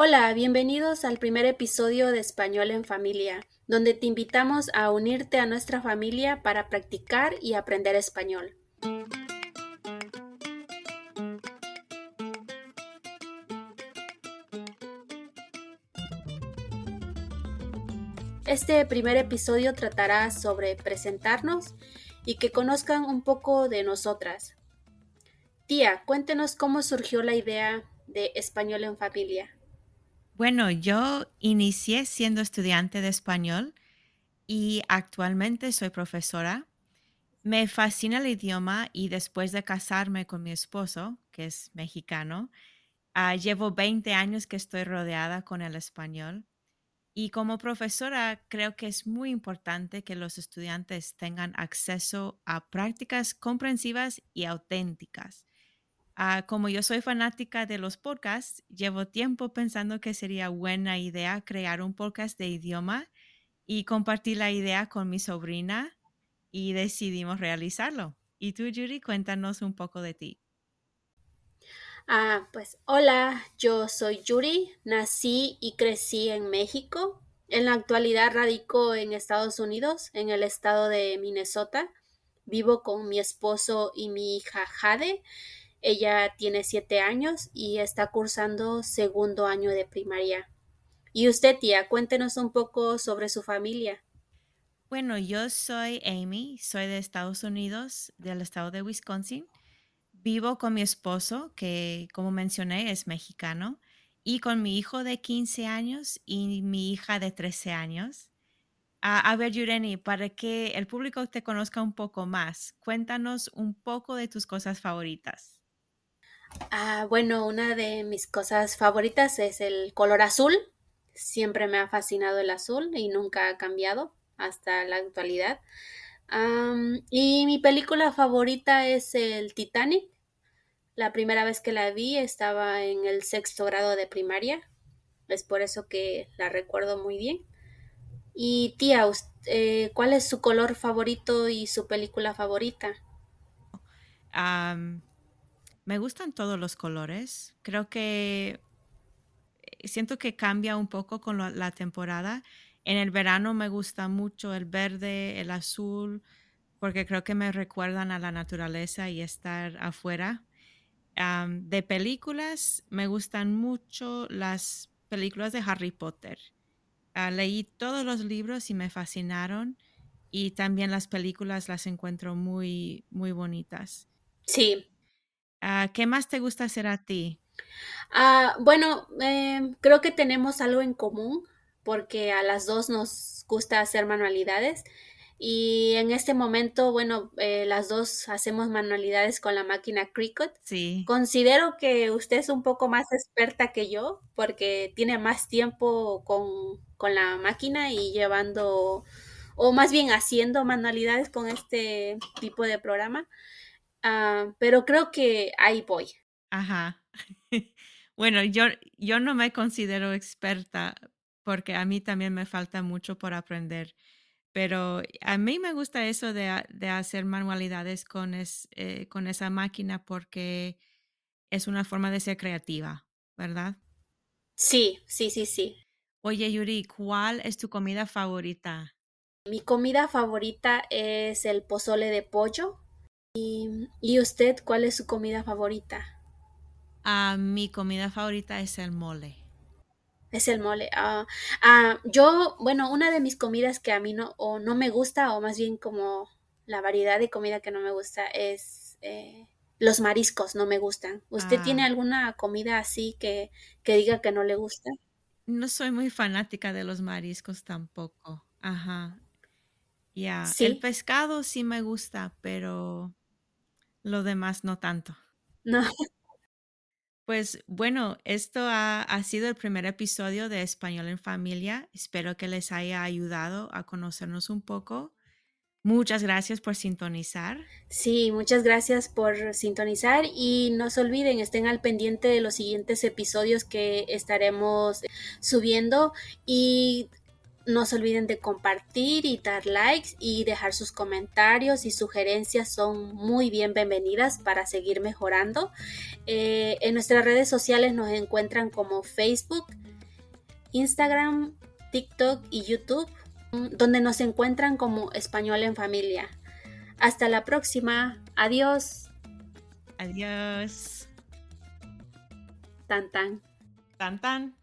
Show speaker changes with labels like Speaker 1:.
Speaker 1: Hola, bienvenidos al primer episodio de Español en Familia, donde te invitamos a unirte a nuestra familia para practicar y aprender español. Este primer episodio tratará sobre presentarnos y que conozcan un poco de nosotras. Tía, cuéntenos cómo surgió la idea de Español en Familia.
Speaker 2: Bueno, yo inicié siendo estudiante de español y actualmente soy profesora. Me fascina el idioma y después de casarme con mi esposo, que es mexicano, ah, llevo 20 años que estoy rodeada con el español. Y como profesora, creo que es muy importante que los estudiantes tengan acceso a prácticas comprensivas y auténticas Ah, como yo soy fanática de los podcasts, llevo tiempo pensando que sería buena idea crear un podcast de idioma y compartir la idea con mi sobrina y decidimos realizarlo. Y tú, Judy, cuéntanos un poco de ti.
Speaker 1: Ah, pues hola, yo soy Yuri, nací y crecí en México. En la actualidad radico en Estados Unidos, en el estado de Minnesota. Vivo con mi esposo y mi hija Jade ella tiene siete años y está cursando segundo año de primaria. Y usted, tía, cuéntenos un poco sobre su familia.
Speaker 2: Bueno, yo soy Amy, soy de Estados Unidos, del estado de Wisconsin. Vivo con mi esposo, que como mencioné es mexicano, y con mi hijo de 15 años y mi hija de 13 años. a ver, Yureni, para que el público te conozca un poco más, cuéntanos un poco de tus cosas favoritas.
Speaker 1: Ah, bueno, una de mis cosas favoritas es el color azul. Siempre me ha fascinado el azul y nunca ha cambiado hasta la actualidad. Y mi película favorita es el Titanic. La primera vez que la vi estaba en el sexto grado de primaria. Es por eso que la recuerdo muy bien. Y tía, eh, ¿cuál es su color favorito y su película favorita?
Speaker 2: Me gustan todos los colores. Creo que eh, siento que cambia un poco con la temporada. En el verano me gusta mucho el verde, el azul, porque creo que me recuerdan a la naturaleza y estar afuera. de películas, me gustan mucho las películas de Harry Potter. Ah, leí todos los libros y me fascinaron y también las películas las encuentro muy, muy bonitas.
Speaker 1: Sí,
Speaker 2: Ah, ¿Qué más te gusta hacer a ti?
Speaker 1: Ah, bueno, em, creo que tenemos algo en común porque a las dos nos gusta hacer manualidades y en este momento, bueno, eh, las dos hacemos manualidades con la máquina Cricut.
Speaker 2: Sí.
Speaker 1: Considero que usted es un poco más experta que yo porque tiene más tiempo con, con la máquina y llevando, o más bien haciendo manualidades con este tipo de programa. Ah, pero creo que ahí voy.
Speaker 2: Ajá. Bueno, yo, yo no me considero experta porque a mí también me falta mucho por aprender, pero a mí me gusta eso de, hacer manualidades con, eh, con esa máquina porque es una forma de ser creativa, ¿verdad?
Speaker 1: Sí, sí, sí, sí.
Speaker 2: Oye, Yuri, ¿cuál es tu comida favorita?
Speaker 1: Mi comida favorita es el pozole de pollo ¿Y, usted cuál es su comida favorita?
Speaker 2: Ah, mi comida favorita es el mole.
Speaker 1: Es el mole. Ah, ah, yo, bueno, una de mis comidas que a mí no, o no me gusta, o más bien como la variedad de comida que no me gusta, es eh, los mariscos, no me gustan. ¿Usted tiene alguna comida así que, que diga que no le gusta?
Speaker 2: No soy muy fanática de los mariscos tampoco. Ajá. Ya. El pescado sí me gusta, pero lo demás no tanto.
Speaker 1: No.
Speaker 2: Pues bueno, esto ha, sido el primer episodio de Español en Familia. Espero que les haya ayudado a conocernos un poco. Muchas gracias por sintonizar.
Speaker 1: Sí, muchas gracias por sintonizar y no se olviden, estén al pendiente de los siguientes episodios que estaremos subiendo y no se olviden de compartir y dar likes y dejar sus comentarios y sugerencias son muy bienvenidas para seguir mejorando. Eh, en nuestras redes sociales nos encuentran como Facebook, Instagram, TikTok y YouTube, donde nos encuentran como Español en Familia. Hasta la próxima. Adiós.
Speaker 2: Adiós.
Speaker 1: Tan tan.
Speaker 2: Tan tan.